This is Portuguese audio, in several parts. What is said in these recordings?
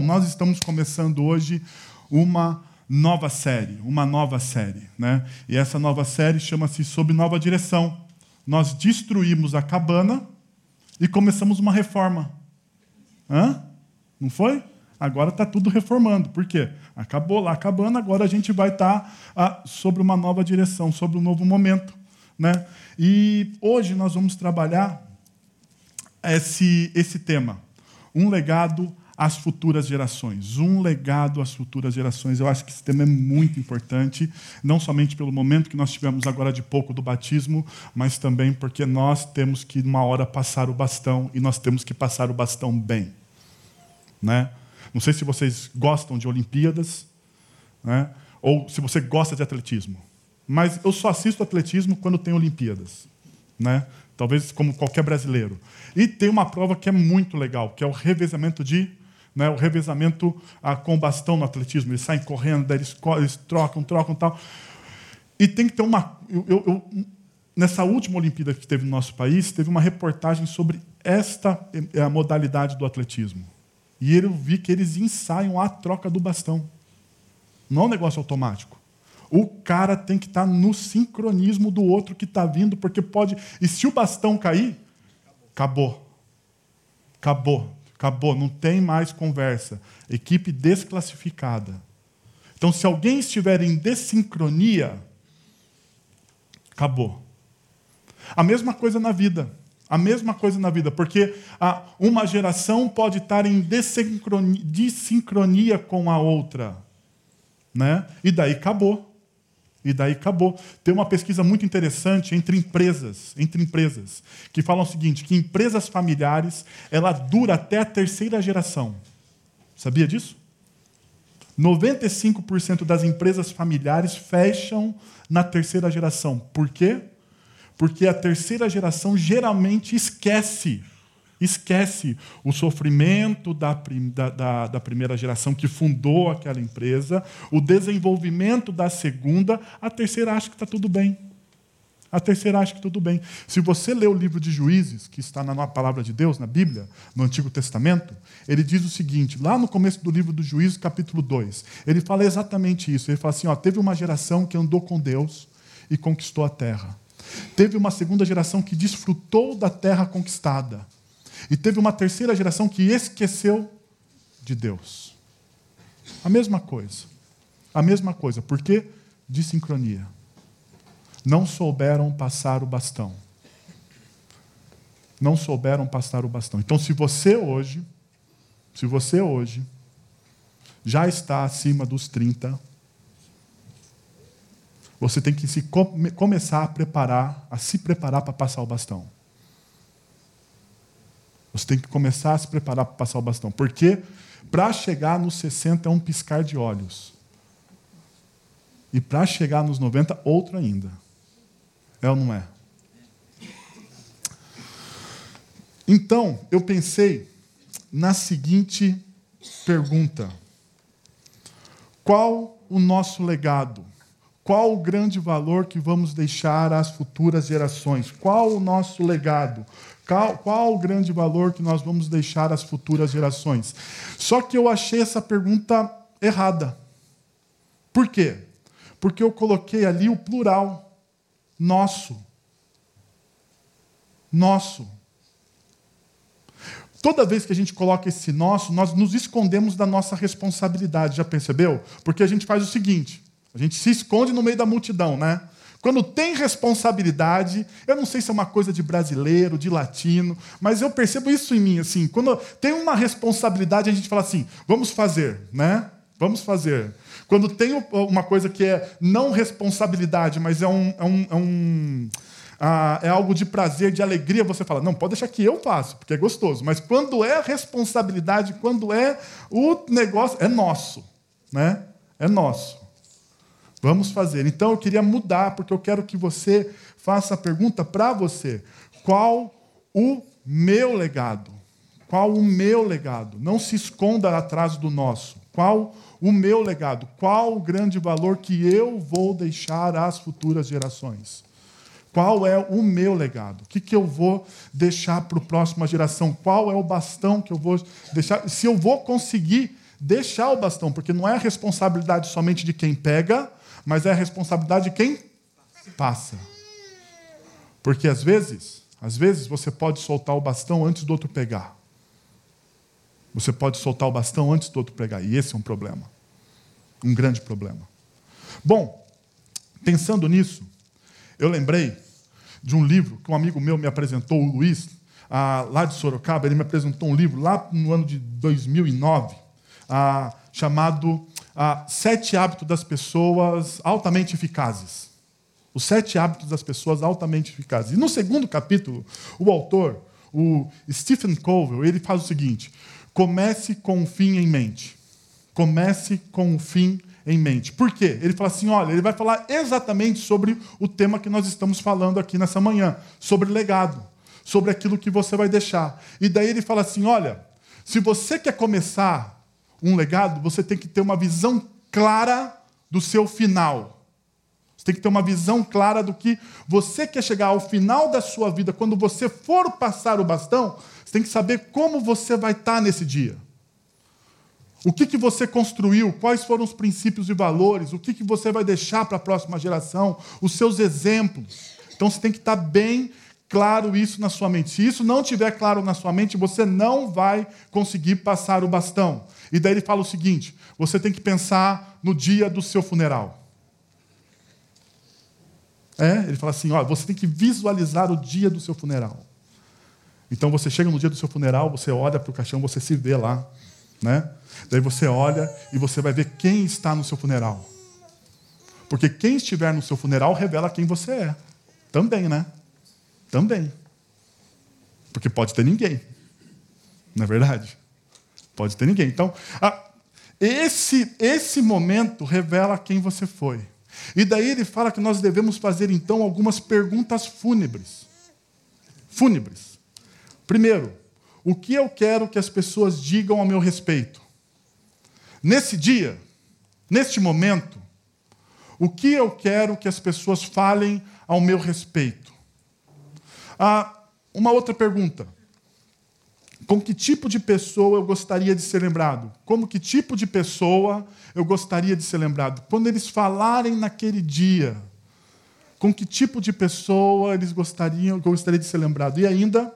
Bom, nós estamos começando hoje uma nova série, uma nova série, né? E essa nova série chama-se Sob Nova Direção. Nós destruímos a cabana e começamos uma reforma. Hã? Não foi? Agora está tudo reformando. Por quê? Acabou lá a cabana, agora a gente vai estar tá, ah, sobre uma nova direção, sobre um novo momento. Né? E hoje nós vamos trabalhar esse, esse tema. Um legado às futuras gerações. Um legado às futuras gerações. Eu acho que esse tema é muito importante, não somente pelo momento que nós tivemos agora de pouco do batismo, mas também porque nós temos que, uma hora, passar o bastão e nós temos que passar o bastão bem. Né? Não sei se vocês gostam de Olimpíadas, né? ou se você gosta de atletismo, mas eu só assisto atletismo quando tem Olimpíadas. Né? Talvez como qualquer brasileiro. E tem uma prova que é muito legal, que é o revezamento de né, o revezamento ah, com bastão no atletismo. Eles saem correndo, daí eles, eles trocam, trocam tal. E tem que ter uma. Eu, eu, nessa última Olimpíada que teve no nosso país, teve uma reportagem sobre esta eh, a modalidade do atletismo. E eu vi que eles ensaiam a troca do bastão. Não é um negócio automático. O cara tem que estar no sincronismo do outro que está vindo, porque pode. E se o bastão cair, acabou. Acabou. Acabou, não tem mais conversa. Equipe desclassificada. Então, se alguém estiver em desincronia, acabou. A mesma coisa na vida. A mesma coisa na vida, porque uma geração pode estar em desincronia com a outra. Né? E daí acabou. E daí acabou. Tem uma pesquisa muito interessante entre empresas, entre empresas, que falam o seguinte, que empresas familiares, ela dura até a terceira geração. Sabia disso? 95% das empresas familiares fecham na terceira geração. Por quê? Porque a terceira geração geralmente esquece esquece o sofrimento da, da, da, primeira geração que fundou aquela empresa, o desenvolvimento da segunda, a terceira acha que está tudo bem. A terceira acha que tudo bem. Se você lê o livro de Juízes, que está na palavra de Deus, na Bíblia, no Antigo Testamento, ele diz o seguinte, lá no começo do livro do Juízes, capítulo 2, ele fala exatamente isso. Ele fala assim: ó, teve uma geração que andou com Deus e conquistou a terra. Teve uma segunda geração que desfrutou da terra conquistada. E teve uma terceira geração que esqueceu de Deus. A mesma coisa. A mesma coisa. Por quê? De sincronia. Não souberam passar o bastão. Não souberam passar o bastão. Então, se você hoje, se você hoje já está acima dos 30, você tem que se começar a preparar, a se preparar para passar o bastão. Você tem que começar a se preparar para passar o bastão. Porque para chegar nos 60 é um piscar de olhos. E para chegar nos 90, outro ainda. É ou não é? Então, eu pensei na seguinte pergunta: Qual o nosso legado? Qual o grande valor que vamos deixar às futuras gerações? Qual o nosso legado? Qual, qual o grande valor que nós vamos deixar às futuras gerações? Só que eu achei essa pergunta errada. Por quê? Porque eu coloquei ali o plural. Nosso. Nosso. Toda vez que a gente coloca esse nosso, nós nos escondemos da nossa responsabilidade, já percebeu? Porque a gente faz o seguinte: a gente se esconde no meio da multidão, né? Quando tem responsabilidade, eu não sei se é uma coisa de brasileiro, de latino, mas eu percebo isso em mim, assim, quando tem uma responsabilidade, a gente fala assim, vamos fazer, né? Vamos fazer. Quando tem uma coisa que é não responsabilidade, mas é um, é um, é um ah, é algo de prazer, de alegria, você fala, não, pode deixar que eu faço, porque é gostoso. Mas quando é responsabilidade, quando é o negócio, é nosso, né? É nosso. Vamos fazer. Então eu queria mudar, porque eu quero que você faça a pergunta para você: qual o meu legado? Qual o meu legado? Não se esconda atrás do nosso. Qual o meu legado? Qual o grande valor que eu vou deixar às futuras gerações? Qual é o meu legado? O que, que eu vou deixar para a próxima geração? Qual é o bastão que eu vou deixar? Se eu vou conseguir deixar o bastão, porque não é a responsabilidade somente de quem pega, mas é a responsabilidade de quem passa. Porque às vezes, às vezes você pode soltar o bastão antes do outro pegar. Você pode soltar o bastão antes do outro pegar, e esse é um problema. Um grande problema. Bom, pensando nisso, eu lembrei de um livro que um amigo meu me apresentou, o Luiz, ah, lá de Sorocaba. Ele me apresentou um livro lá no ano de 2009, ah, chamado ah, Sete Hábitos das Pessoas Altamente Eficazes. Os Sete Hábitos das Pessoas Altamente Eficazes. E no segundo capítulo, o autor, o Stephen Covey, ele faz o seguinte: comece com o fim em mente. Comece com o fim em mente. Por quê? Ele fala assim: olha, ele vai falar exatamente sobre o tema que nós estamos falando aqui nessa manhã, sobre legado, sobre aquilo que você vai deixar. E daí ele fala assim: olha, se você quer começar um legado, você tem que ter uma visão clara do seu final. Você tem que ter uma visão clara do que você quer chegar ao final da sua vida, quando você for passar o bastão, você tem que saber como você vai estar nesse dia. O que, que você construiu? Quais foram os princípios e valores? O que, que você vai deixar para a próxima geração? Os seus exemplos. Então você tem que estar bem claro isso na sua mente. Se isso não estiver claro na sua mente, você não vai conseguir passar o bastão. E daí ele fala o seguinte: você tem que pensar no dia do seu funeral. É, ele fala assim: ó, você tem que visualizar o dia do seu funeral. Então você chega no dia do seu funeral, você olha para o caixão, você se vê lá, né? Daí você olha e você vai ver quem está no seu funeral. Porque quem estiver no seu funeral revela quem você é. Também, né? Também. Porque pode ter ninguém. Não é verdade? Pode ter ninguém. Então, esse, esse momento revela quem você foi. E daí ele fala que nós devemos fazer então algumas perguntas fúnebres. Fúnebres. Primeiro, o que eu quero que as pessoas digam ao meu respeito? Nesse dia, neste momento, o que eu quero que as pessoas falem ao meu respeito? Ah, uma outra pergunta. Com que tipo de pessoa eu gostaria de ser lembrado? Como que tipo de pessoa eu gostaria de ser lembrado? Quando eles falarem naquele dia, com que tipo de pessoa eles gostariam, eu gostaria de ser lembrado? E ainda,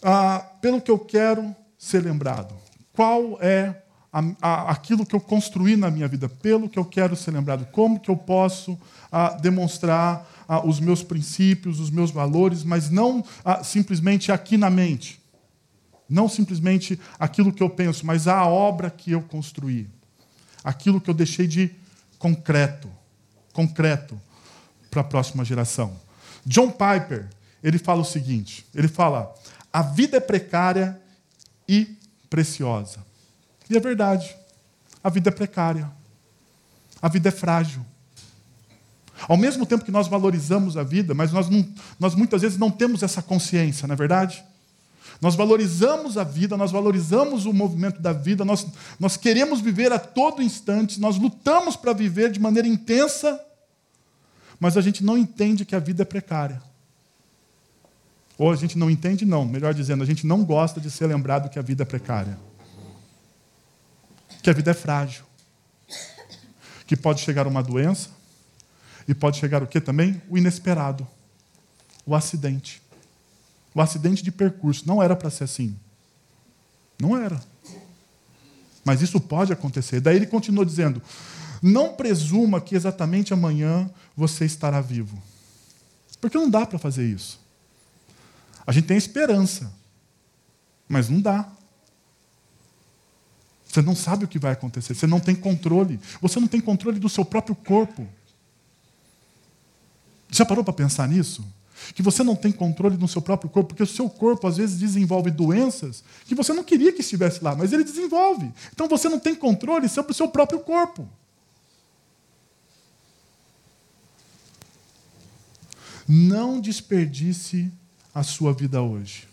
ah, pelo que eu quero ser lembrado. Qual é a, a, aquilo que eu construí na minha vida, pelo que eu quero ser lembrado, como que eu posso a, demonstrar os meus princípios, os meus valores, mas não simplesmente aqui na mente, não simplesmente aquilo que eu penso, mas a obra que eu construí, aquilo que eu deixei de concreto, concreto para a próxima geração. John Piper, ele fala o seguinte, ele fala: a vida é precária e preciosa. E é verdade. A vida é precária. A vida é frágil. Ao mesmo tempo que nós valorizamos a vida, mas nós, não, nós muitas vezes não temos essa consciência, não é verdade? Nós valorizamos a vida, nós valorizamos o movimento da vida, nós, nós queremos viver a todo instante, nós lutamos para viver de maneira intensa, mas a gente não entende que a vida é precária. Ou a gente não entende, não, melhor dizendo, a gente não gosta de ser lembrado que a vida é precária que a vida é frágil. Que pode chegar uma doença e pode chegar o que também? O inesperado. O acidente. O acidente de percurso. Não era para ser assim. Não era. Mas isso pode acontecer. Daí ele continua dizendo: não presuma que exatamente amanhã você estará vivo. Porque não dá para fazer isso. A gente tem esperança, mas não dá. Você não sabe o que vai acontecer, você não tem controle. Você não tem controle do seu próprio corpo. Já parou para pensar nisso? Que você não tem controle do seu próprio corpo, porque o seu corpo às vezes desenvolve doenças que você não queria que estivesse lá, mas ele desenvolve. Então você não tem controle sobre o seu próprio corpo. Não desperdice a sua vida hoje.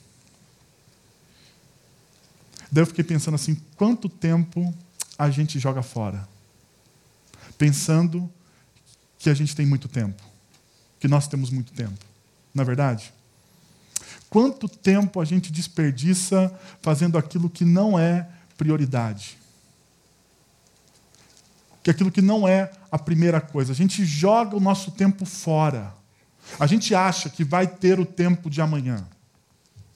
Daí eu fiquei pensando assim: quanto tempo a gente joga fora? Pensando que a gente tem muito tempo. que nós temos muito tempo. Não é verdade? Quanto tempo a gente desperdiça fazendo aquilo que não é prioridade? Que aquilo que não é a primeira coisa. A gente joga o nosso tempo fora. A gente acha que vai ter o tempo de amanhã.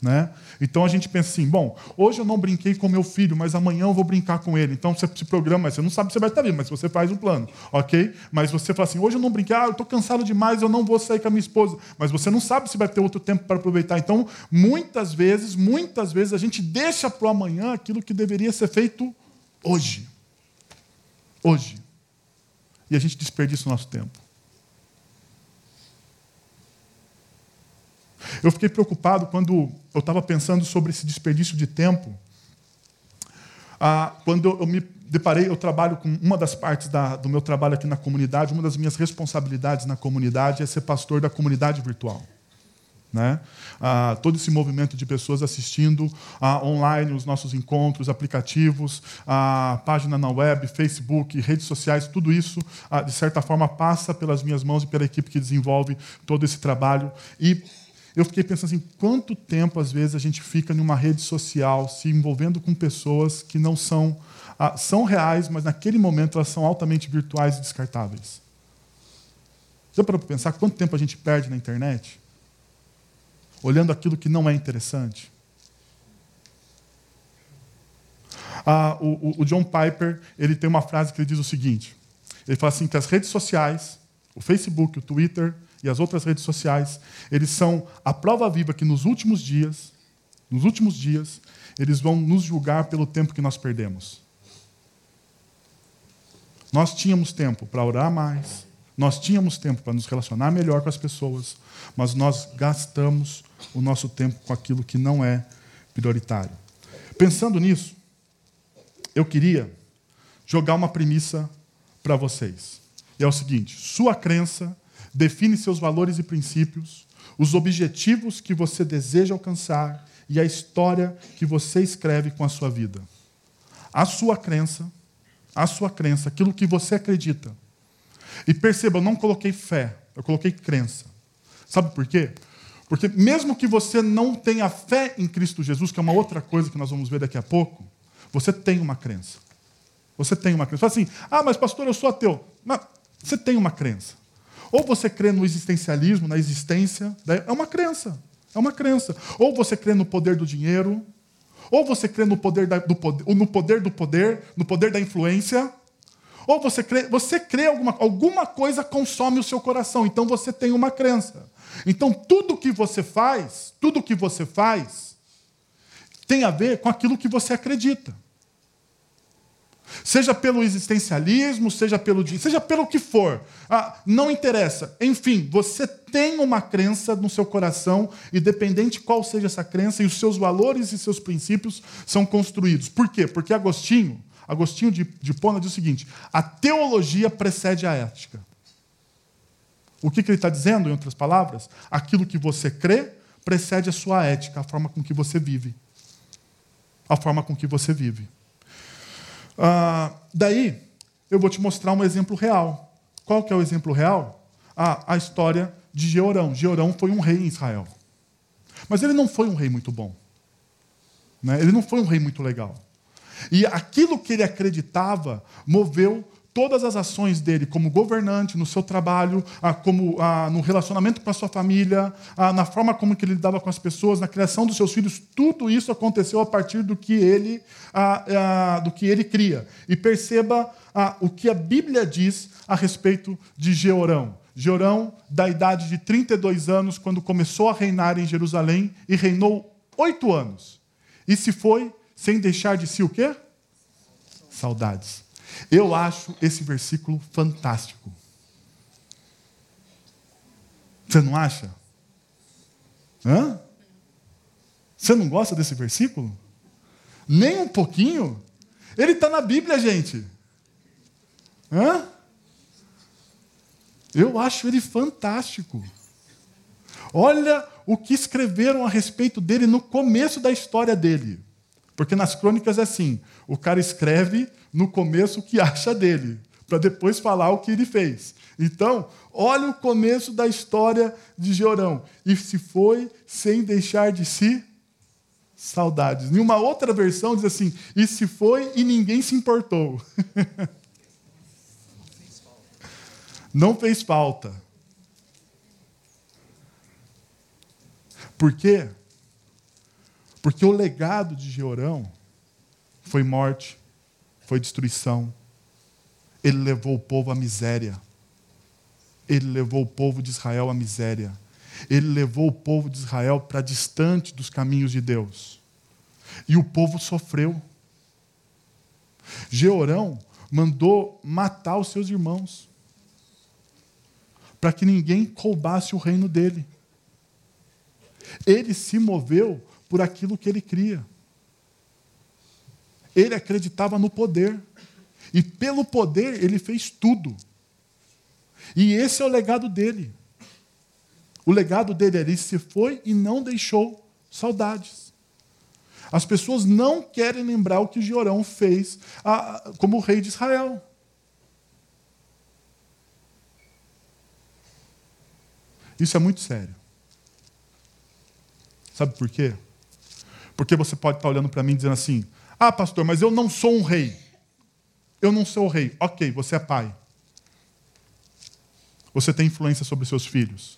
Né? Então a gente pensa assim: bom, hoje eu não brinquei com meu filho, mas amanhã eu vou brincar com ele. Então você se programa, você não sabe se vai estar vivo, mas você faz um plano, ok? Mas você fala assim: hoje eu não brinquei, ah, eu estou cansado demais, eu não vou sair com a minha esposa. Mas você não sabe se vai ter outro tempo para aproveitar. Então, muitas vezes, muitas vezes a gente deixa para o amanhã aquilo que deveria ser feito hoje. Hoje. E a gente desperdiça o nosso tempo. Eu fiquei preocupado quando eu estava pensando sobre esse desperdício de tempo. Ah, quando eu me deparei, eu trabalho com uma das partes da, do meu trabalho aqui na comunidade, uma das minhas responsabilidades na comunidade é ser pastor da comunidade virtual. Né? Ah, todo esse movimento de pessoas assistindo ah, online os nossos encontros, aplicativos, a página na web, Facebook, redes sociais, tudo isso, ah, de certa forma, passa pelas minhas mãos e pela equipe que desenvolve todo esse trabalho. E eu fiquei pensando assim, quanto tempo às vezes a gente fica numa rede social se envolvendo com pessoas que não são ah, são reais, mas naquele momento elas são altamente virtuais e descartáveis. Já para pensar quanto tempo a gente perde na internet? Olhando aquilo que não é interessante. Ah, o, o John Piper ele tem uma frase que ele diz o seguinte: ele fala assim que as redes sociais, o Facebook, o Twitter, e as outras redes sociais, eles são a prova viva que nos últimos dias, nos últimos dias, eles vão nos julgar pelo tempo que nós perdemos. Nós tínhamos tempo para orar mais, nós tínhamos tempo para nos relacionar melhor com as pessoas, mas nós gastamos o nosso tempo com aquilo que não é prioritário. Pensando nisso, eu queria jogar uma premissa para vocês. E é o seguinte: sua crença define seus valores e princípios, os objetivos que você deseja alcançar e a história que você escreve com a sua vida. A sua crença, a sua crença, aquilo que você acredita. E perceba, eu não coloquei fé, eu coloquei crença. Sabe por quê? Porque mesmo que você não tenha fé em Cristo Jesus, que é uma outra coisa que nós vamos ver daqui a pouco, você tem uma crença. Você tem uma crença. Fala assim, ah, mas pastor, eu sou ateu. Mas você tem uma crença. Ou você crê no existencialismo, na existência, né? é uma crença. É uma crença. Ou você crê no poder do dinheiro, ou você crê no poder, da, do poder, no poder do poder, no poder da influência, ou você crê, você crê alguma, alguma coisa consome o seu coração, então você tem uma crença. Então tudo que você faz, tudo que você faz, tem a ver com aquilo que você acredita. Seja pelo existencialismo, seja pelo seja pelo que for. Ah, não interessa. Enfim, você tem uma crença no seu coração, e dependente qual seja essa crença, e os seus valores e seus princípios são construídos. Por quê? Porque Agostinho, Agostinho de, de Pona diz o seguinte: a teologia precede a ética. O que, que ele está dizendo, em outras palavras? Aquilo que você crê precede a sua ética, a forma com que você vive. A forma com que você vive. Ah, daí, eu vou te mostrar um exemplo real. Qual que é o exemplo real? Ah, a história de Georão. Georão foi um rei em Israel. Mas ele não foi um rei muito bom. Né? Ele não foi um rei muito legal. E aquilo que ele acreditava moveu todas as ações dele como governante, no seu trabalho, ah, como ah, no relacionamento com a sua família, ah, na forma como que ele lidava com as pessoas, na criação dos seus filhos, tudo isso aconteceu a partir do que ele, do que ele cria. E perceba o que a Bíblia diz a respeito de Georão. Georão, da idade de 32 anos, quando começou a reinar em Jerusalém, e reinou oito anos. E se foi sem deixar de si o quê? Saudades. Eu acho esse versículo fantástico. Você não acha? Hã? Você não gosta desse versículo? Nem um pouquinho? Ele está na Bíblia, gente. Hã? Eu acho ele fantástico. Olha o que escreveram a respeito dele no começo da história dele. Porque nas crônicas é assim: o cara escreve no começo o que acha dele. para depois falar o que ele fez. Então, olha o começo da história de Georão. E se foi sem deixar de si saudades. Em uma outra versão diz assim: e se foi e ninguém se importou. Não fez falta. Por quê? Porque o legado de Georão foi morte, foi destruição. Ele levou o povo à miséria. Ele levou o povo de Israel à miséria. Ele levou o povo de Israel para distante dos caminhos de Deus. E o povo sofreu. Georão mandou matar os seus irmãos para que ninguém roubasse o reino dele. Ele se moveu por aquilo que ele cria. Ele acreditava no poder. E pelo poder ele fez tudo. E esse é o legado dele. O legado dele ali se foi e não deixou saudades. As pessoas não querem lembrar o que Jorão fez a, como rei de Israel. Isso é muito sério. Sabe por quê? Porque você pode estar olhando para mim dizendo assim: Ah, pastor, mas eu não sou um rei. Eu não sou o rei. Ok, você é pai. Você tem influência sobre seus filhos.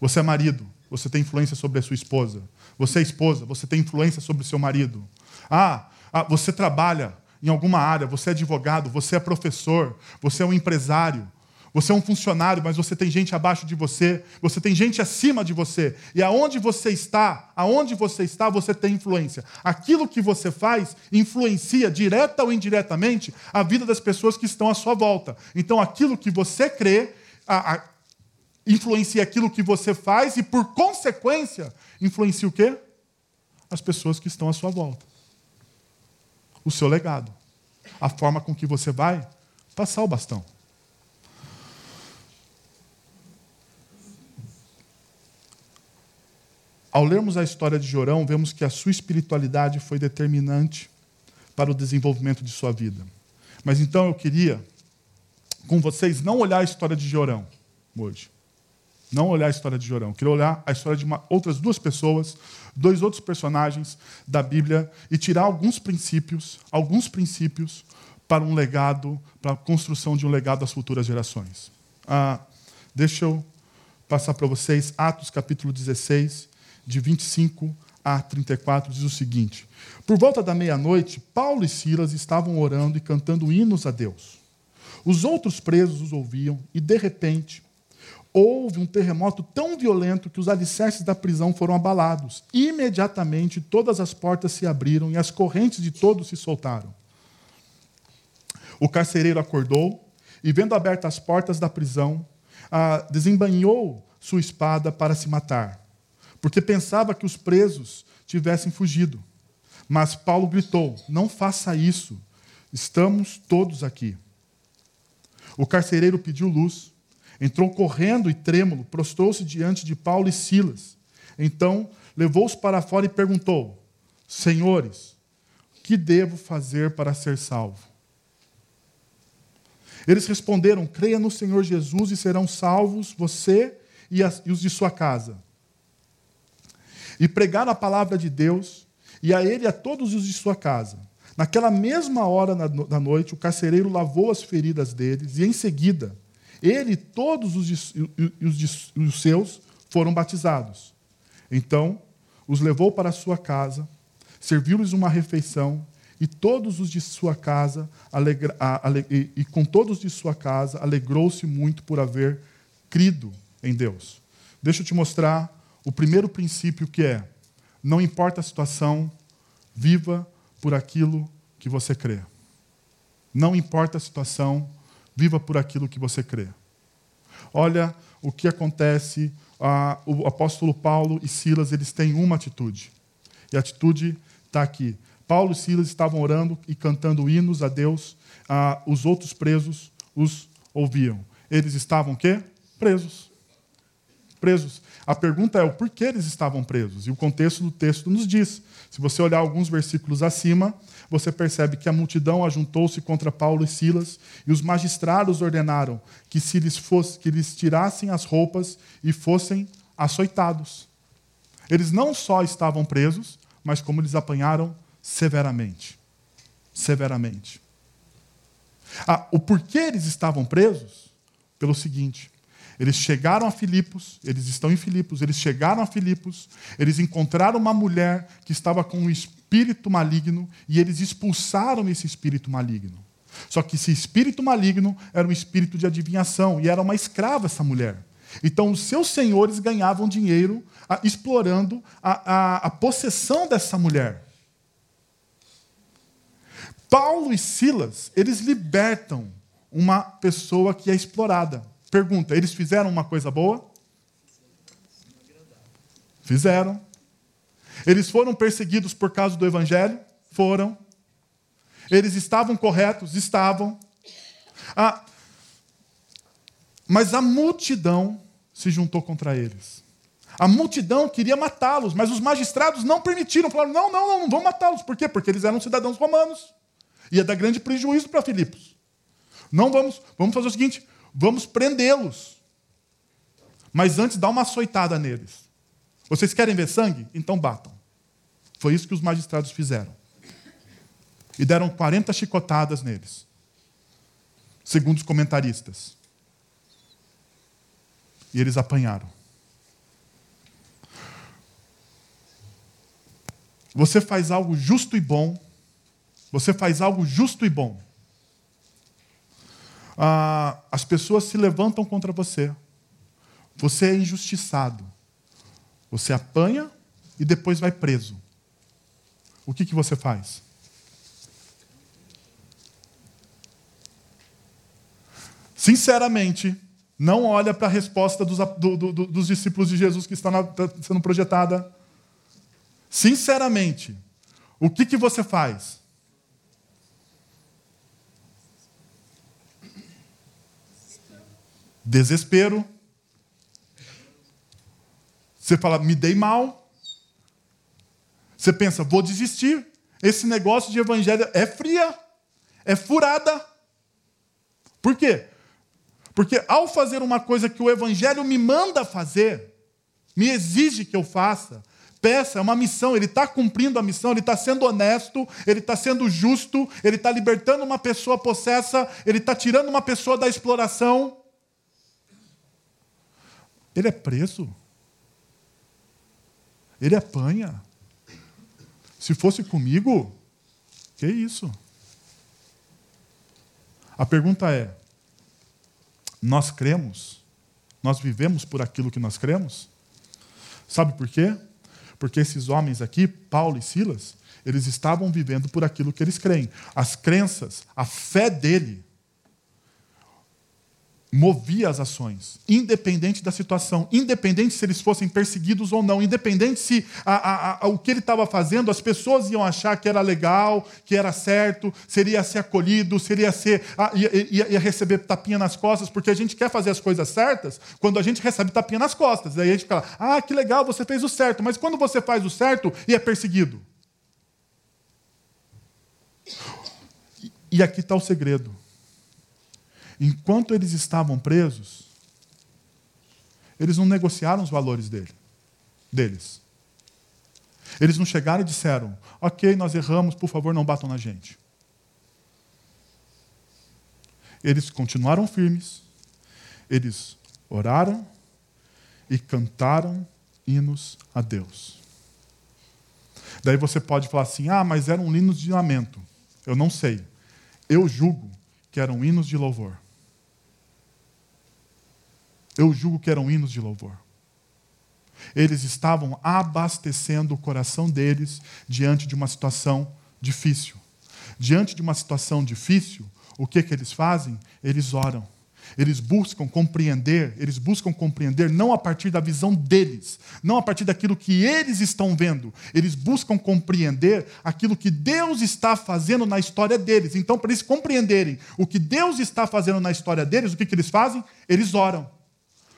Você é marido, você tem influência sobre a sua esposa. Você é esposa, você tem influência sobre o seu marido. Ah, ah, você trabalha em alguma área, você é advogado, você é professor, você é um empresário, você é um funcionário, mas você tem gente abaixo de você, você tem gente acima de você. E aonde você está, aonde você está, você tem influência. Aquilo que você faz influencia direta ou indiretamente a vida das pessoas que estão à sua volta. Então aquilo que você crê a, a, influencia aquilo que você faz e, por consequência, influencia o quê? As pessoas que estão à sua volta. O seu legado. A forma com que você vai passar o bastão. Ao lermos a história de Jorão, vemos que a sua espiritualidade foi determinante para o desenvolvimento de sua vida. Mas então eu queria, com vocês, não olhar a história de Jorão hoje não olhar a história de Jorão. queria olhar a história de uma, outras duas pessoas, dois outros personagens da Bíblia e tirar alguns princípios, alguns princípios para um legado, para a construção de um legado às futuras gerações. Ah, deixa eu passar para vocês Atos capítulo 16, de 25 a 34, diz o seguinte: Por volta da meia-noite, Paulo e Silas estavam orando e cantando hinos a Deus. Os outros presos os ouviam e, de repente, houve um terremoto tão violento que os alicerces da prisão foram abalados. Imediatamente todas as portas se abriram e as correntes de todos se soltaram. O carcereiro acordou e, vendo abertas as portas da prisão, ah, desembanhou sua espada para se matar, porque pensava que os presos tivessem fugido. Mas Paulo gritou: Não faça isso, estamos todos aqui. O carcereiro pediu luz Entrou correndo e trêmulo, prostrou-se diante de Paulo e Silas. Então levou-os para fora e perguntou: Senhores, que devo fazer para ser salvo? Eles responderam: Creia no Senhor Jesus e serão salvos você e, os de sua casa. E pregaram a palavra de Deus, e a ele e a todos os de sua casa. Naquela mesma hora da noite, o carcereiro lavou as feridas deles, e em seguida ele e todos os, os, os seus foram batizados. Então, os levou para sua casa, serviu-lhes uma refeição, e todos os de sua casa, alegra, e, e com todos de sua casa, alegrou-se muito por haver crido em Deus. Deixa eu te mostrar o primeiro princípio que é: não importa a situação, viva por aquilo que você crê. Não importa a situação, Viva por aquilo que você crê. Olha o que acontece. Ah, o apóstolo Paulo e Silas eles têm uma atitude. E a atitude está aqui. Paulo e Silas estavam orando e cantando hinos a Deus. Ah, os outros presos os ouviam. Eles estavam quê? Presos. Presos. A pergunta é o porquê eles estavam presos. E o contexto do texto nos diz. Se você olhar alguns versículos acima, você percebe que a multidão ajuntou-se contra Paulo e Silas, e os magistrados ordenaram que se lhes fosse, que lhes tirassem as roupas e fossem açoitados. Eles não só estavam presos, mas como eles apanharam severamente. Severamente. Ah, o porquê eles estavam presos? Pelo seguinte: eles chegaram a Filipos, eles estão em Filipos, eles chegaram a Filipos, eles encontraram uma mulher que estava com um espírito maligno e eles expulsaram esse espírito maligno. Só que esse espírito maligno era um espírito de adivinhação e era uma escrava essa mulher. Então, os seus senhores ganhavam dinheiro a, explorando a, a, a possessão dessa mulher. Paulo e Silas, eles libertam uma pessoa que é explorada. Pergunta: eles fizeram uma coisa boa? Fizeram. Eles foram perseguidos por causa do evangelho? Foram. Eles estavam corretos? Estavam. Ah, mas a multidão se juntou contra eles. A multidão queria matá-los, mas os magistrados não permitiram. Falaram: não, não, não, não vão matá-los. Por quê? Porque eles eram cidadãos romanos. Ia dar grande prejuízo para Filipos. Não vamos, vamos fazer o seguinte: vamos prendê-los. Mas antes dá uma açoitada neles. Vocês querem ver sangue? Então batam. Foi isso que os magistrados fizeram. E deram 40 chicotadas neles. Segundo os comentaristas. E eles apanharam. Você faz algo justo e bom. Você faz algo justo e bom. Ah, as pessoas se levantam contra você. Você é injustiçado. Você apanha e depois vai preso. O que, que você faz? Sinceramente, não olha para a resposta dos, do, do, dos, discípulos de Jesus que está, na, está sendo projetada. Sinceramente, o que, que você faz? Desespero. Você fala, me dei mal. Você pensa, vou desistir. Esse negócio de evangelho é fria, é furada. Por quê? Porque ao fazer uma coisa que o Evangelho me manda fazer, me exige que eu faça, peça, é uma missão, ele está cumprindo a missão, ele está sendo honesto, ele está sendo justo, ele está libertando uma pessoa possessa, ele está tirando uma pessoa da exploração. Ele é preso. Ele apanha. Se fosse comigo, que isso? A pergunta é: nós cremos? Nós vivemos por aquilo que nós cremos? Sabe por quê? Porque esses homens aqui, Paulo e Silas, eles estavam vivendo por aquilo que eles creem. As crenças, a fé dele movia as ações, independente da situação, independente se eles fossem perseguidos ou não, independente se a, a, a, o que ele estava fazendo, as pessoas iam achar que era legal, que era certo, seria ser acolhido, seria ser ia, ia, ia, receber tapinha nas costas, porque a gente quer fazer as coisas certas quando a gente recebe tapinha nas costas. Aí a gente fala, ah, que legal, você fez o certo, mas quando você faz o certo e é perseguido? E aqui está o segredo. Enquanto eles estavam presos, eles não negociaram os valores dele, deles. Eles não chegaram e disseram: Ok, nós erramos, por favor, não batam na gente. Eles continuaram firmes, eles oraram e cantaram hinos a Deus. Daí você pode falar assim: ah, mas eram hinos de lamento. Eu não sei. Eu julgo que eram hinos de louvor. Eu julgo que eram hinos de louvor. Eles estavam abastecendo o coração deles diante de uma situação difícil. Diante de uma situação difícil, o que, que eles fazem? Eles oram. Eles buscam compreender, eles buscam compreender não a partir da visão deles, não a partir daquilo que eles estão vendo. Eles buscam compreender aquilo que Deus está fazendo na história deles. Então, para eles compreenderem o que Deus está fazendo na história deles, o que, que eles fazem? Eles oram.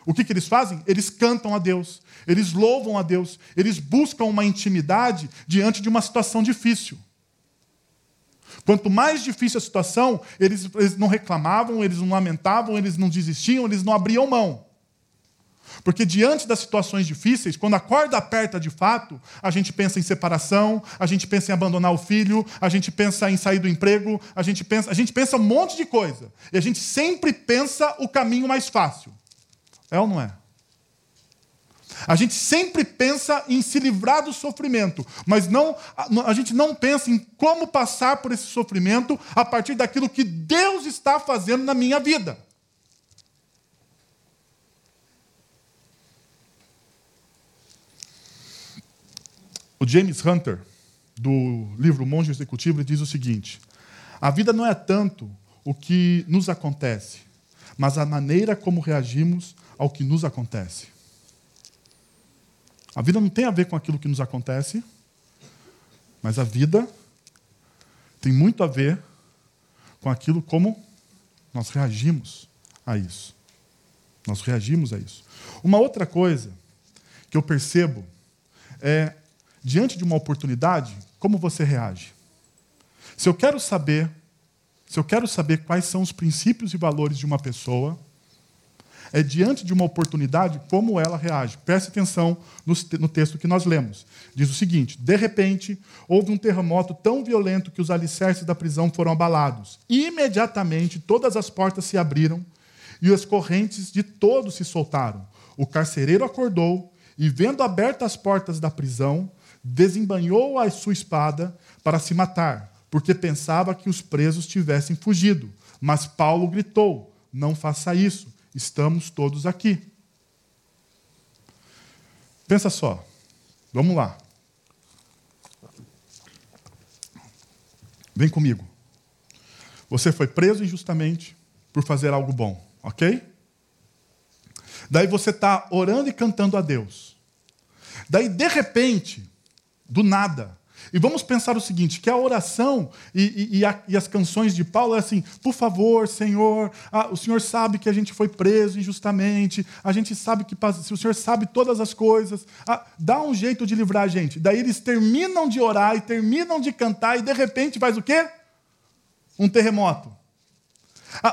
O que, que eles fazem? Eles cantam a Deus, eles louvam a Deus, eles buscam uma intimidade diante de uma situação difícil. Quanto mais difícil a situação, eles, eles não reclamavam, eles não lamentavam, eles não desistiam, eles não abriam mão. Porque diante das situações difíceis, quando a corda aperta de fato, a gente pensa em separação, a gente pensa em abandonar o filho, a gente pensa em sair do emprego, a gente pensa, a gente pensa um monte de coisa. E a gente sempre pensa o caminho mais fácil. É ou não é? A gente sempre pensa em se livrar do sofrimento, mas não a, gente não pensa em como passar por esse sofrimento a partir daquilo que Deus está fazendo na minha vida. O James Hunter, do livro Monge Executivo, diz o seguinte: a vida não é tanto o que nos acontece, mas a maneira como reagimos ao que nos acontece. A vida não tem a ver com aquilo que nos acontece, mas a vida tem muito a ver com aquilo como nós reagimos a isso. Nós reagimos a isso. Uma outra coisa que eu percebo é, diante de uma oportunidade, como você reage. Se eu quero saber, se eu quero saber quais são os princípios e valores de uma pessoa, é diante de uma oportunidade como ela reage. Preste atenção no, texto que nós lemos. Diz o seguinte: De repente, houve um terremoto tão violento que os alicerces da prisão foram abalados. Imediatamente, todas as portas se abriram e as correntes de todos se soltaram. O carcereiro acordou e, vendo abertas as portas da prisão, desembanhou a sua espada para se matar, porque pensava que os presos tivessem fugido. Mas Paulo gritou: Não faça isso estamos todos aqui. Pensa só, vamos lá. Vem comigo. Você foi preso injustamente por fazer algo bom, ok? Daí você está orando e cantando a Deus. Daí, de repente, do nada, e vamos pensar o seguinte: que a oração e, e, e, a, e as canções de Paulo é assim, por favor, Senhor, o Senhor sabe que a gente foi preso injustamente, a gente sabe que o Senhor sabe todas as coisas, dá um jeito de livrar a gente. Daí eles terminam de orar e terminam de cantar, e de repente faz o quê? Um terremoto.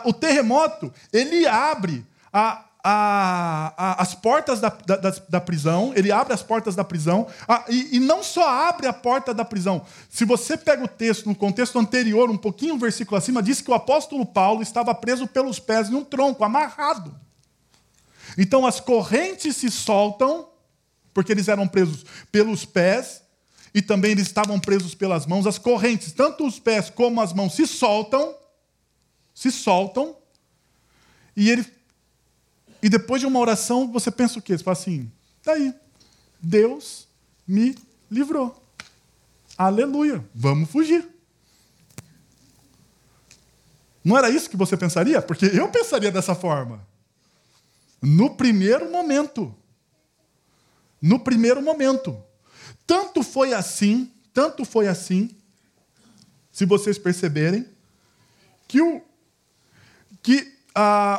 O terremoto, ele abre a, a, a, as portas da, da, da, prisão, ele abre as portas da prisão, a, e, e, não só abre a porta da prisão. Se você pega o texto, no contexto anterior, um pouquinho, um versículo acima, diz que o apóstolo Paulo estava preso pelos pés em um tronco, amarrado. Então as correntes se soltam, porque eles eram presos pelos pés, e também eles estavam presos pelas mãos. As correntes, tanto os pés como as mãos, se soltam, se soltam, e ele e depois de uma oração, você pensa o quê? Você fala assim: daí, Deus me livrou. Aleluia, vamos fugir. Não era isso que você pensaria? Porque eu pensaria dessa forma. No primeiro momento. No primeiro momento. Tanto foi assim, tanto foi assim, se vocês perceberem, que o, que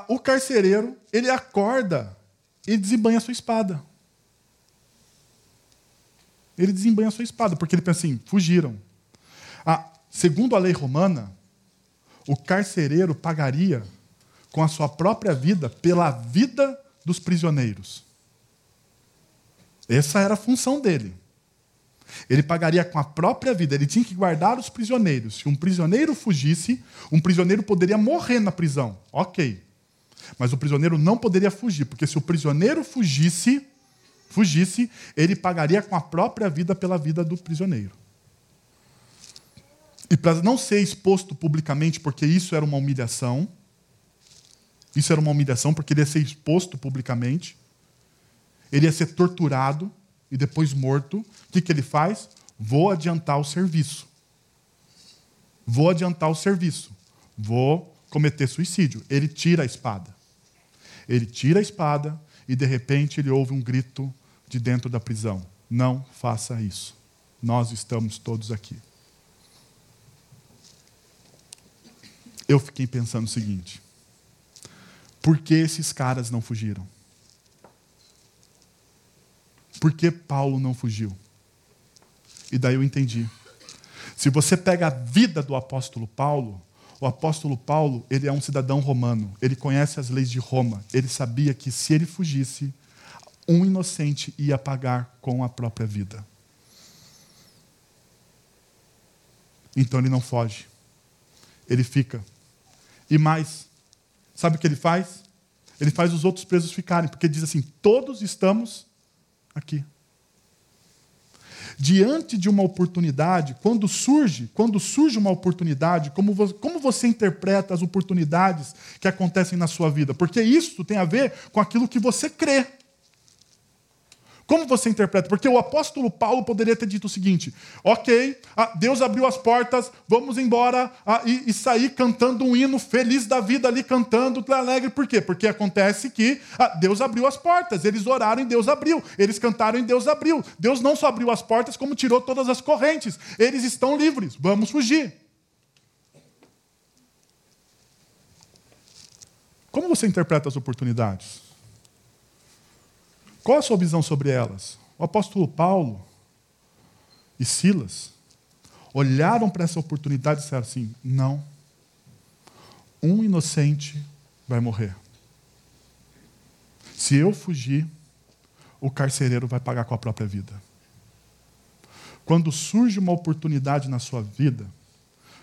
o carcereiro ele acorda e desembanha a sua espada. Ele desembanha a sua espada, porque ele pensa assim: fugiram. Segundo a lei romana, o carcereiro pagaria com a sua própria vida pela vida dos prisioneiros. Essa era a função dele. Ele pagaria com a própria vida, ele tinha que guardar os prisioneiros. Se um prisioneiro fugisse, um prisioneiro poderia morrer na prisão. Ok. Mas o prisioneiro não poderia fugir, porque se o prisioneiro fugisse, fugisse, ele pagaria com a própria vida pela vida do prisioneiro. E para não ser exposto publicamente, porque isso era uma humilhação, isso era uma humilhação, porque ele ia ser exposto publicamente, ele ia ser torturado e depois morto. O que, que ele faz? Vou adiantar o serviço. Vou adiantar o serviço. Vou cometer suicídio. Ele tira a espada. Ele tira a espada e de repente ele ouve um grito de dentro da prisão: Não faça isso. Nós estamos todos aqui. Eu fiquei pensando o seguinte: por que esses caras não fugiram? Por que Paulo não fugiu? E daí eu entendi. Se você pega a vida do apóstolo Paulo, o apóstolo Paulo, ele é um cidadão romano, ele conhece as leis de Roma, ele sabia que se ele fugisse, um inocente ia pagar com a própria vida. Então ele não foge, ele fica. E mais, sabe o que ele faz? Ele faz os outros presos ficarem, porque diz assim: todos estamos aqui diante de uma oportunidade, quando surge, quando surge uma oportunidade, como você, como você interpreta as oportunidades que acontecem na sua vida? Porque isso tem a ver com aquilo que você crê. Como você interpreta? Porque o apóstolo Paulo poderia ter dito o seguinte: ok, ah, Deus abriu as portas, vamos embora ah, e, sair cantando um hino feliz da vida ali, cantando alegre. Por quê? Porque acontece que ah, Deus abriu as portas, eles oraram e Deus abriu, eles cantaram e Deus abriu. Deus não só abriu as portas, como tirou todas as correntes. Eles estão livres, vamos fugir. Como você interpreta as oportunidades? Qual a sua visão sobre elas? O apóstolo Paulo e Silas olharam para essa oportunidade e disseram assim: não, um inocente vai morrer. Se eu fugir, o carcereiro vai pagar com a própria vida. Quando surge uma oportunidade na sua vida,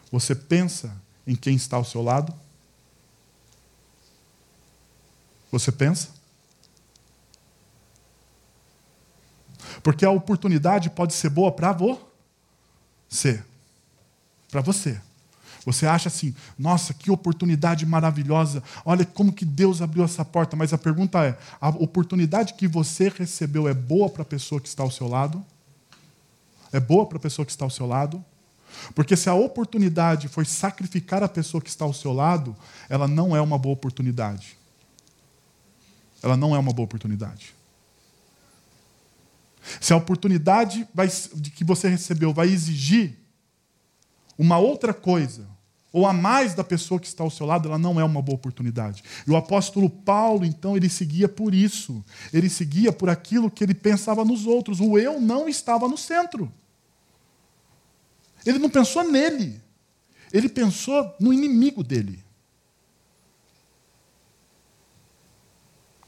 você pensa em quem está ao seu lado? Você pensa? Porque a oportunidade pode ser boa para você. Para você. Você acha assim, nossa, que oportunidade maravilhosa, olha como que Deus abriu essa porta. Mas a pergunta é: a oportunidade que você recebeu é boa para a pessoa que está ao seu lado? É boa para a pessoa que está ao seu lado? Porque se a oportunidade foi sacrificar a pessoa que está ao seu lado, ela não é uma boa oportunidade. Ela não é uma boa oportunidade. Se a oportunidade vai, que você recebeu vai exigir uma outra coisa, ou a mais da pessoa que está ao seu lado, ela não é uma boa oportunidade. E o apóstolo Paulo, então, ele seguia por isso. Ele seguia por aquilo que ele pensava nos outros. O eu não estava no centro. Ele não pensou nele. Ele pensou no inimigo dele.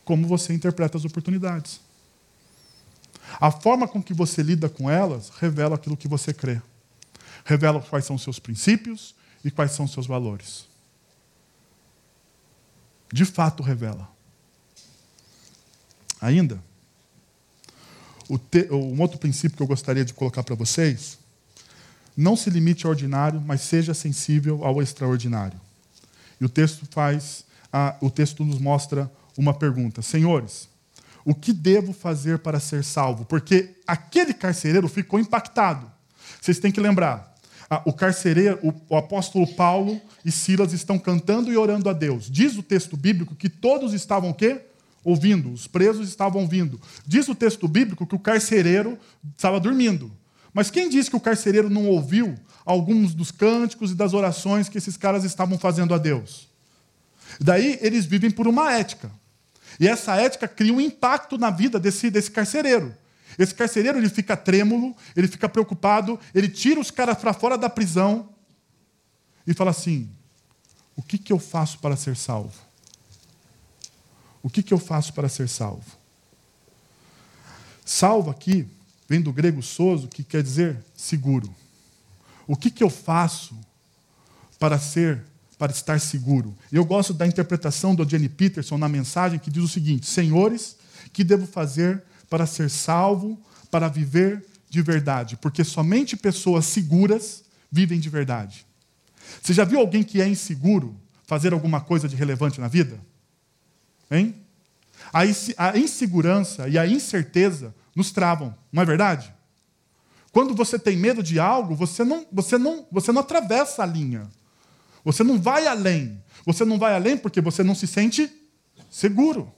Como você interpreta as oportunidades? A forma com que você lida com elas revela aquilo que você crê. Revela quais são seus princípios e quais são seus valores. De fato, revela. Ainda, te, um outro princípio que eu gostaria de colocar para vocês: não se limite ao ordinário, mas seja sensível ao extraordinário. E o texto faz, a, o texto nos mostra uma pergunta: Senhores, o que devo fazer para ser salvo? Porque aquele carcereiro ficou impactado. Vocês têm que lembrar, o carcereiro, o, apóstolo Paulo e Silas estão cantando e orando a Deus. Diz o texto bíblico que todos estavam o quê? Ouvindo, os presos estavam ouvindo. Diz o texto bíblico que o carcereiro estava dormindo. Mas quem disse que o carcereiro não ouviu alguns dos cânticos e das orações que esses caras estavam fazendo a Deus? Daí eles vivem por uma ética. E essa ética cria um impacto na vida desse, desse carcereiro. Esse carcereiro ele fica trêmulo, ele fica preocupado, ele tira os caras para fora da prisão e fala assim: o que, que eu faço para ser salvo? O que, que eu faço para ser salvo? Salvo aqui vem do grego soso, que quer dizer seguro. O que, que eu faço para ser para estar seguro. Eu gosto da interpretação do Jenny Peterson na mensagem que diz o seguinte: Senhores, que devo fazer para ser salvo, para viver de verdade? Porque somente pessoas seguras vivem de verdade. Você já viu alguém que é inseguro fazer alguma coisa de relevante na vida? Hein? A insegurança e a incerteza nos travam, não é verdade? Quando você tem medo de algo, você não, você não, você não atravessa a linha. Você não vai além. Você não vai além porque você não se sente seguro.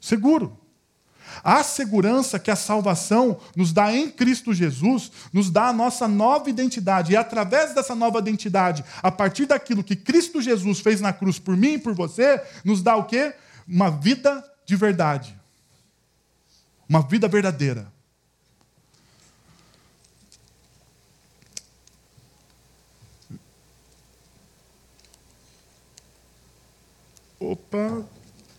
Seguro. A segurança que a salvação nos dá em Cristo Jesus, nos dá a nossa nova identidade. E através dessa nova identidade, a partir daquilo que Cristo Jesus fez na cruz por mim e por você, nos dá o quê? Uma vida de verdade. Uma vida verdadeira. Opa.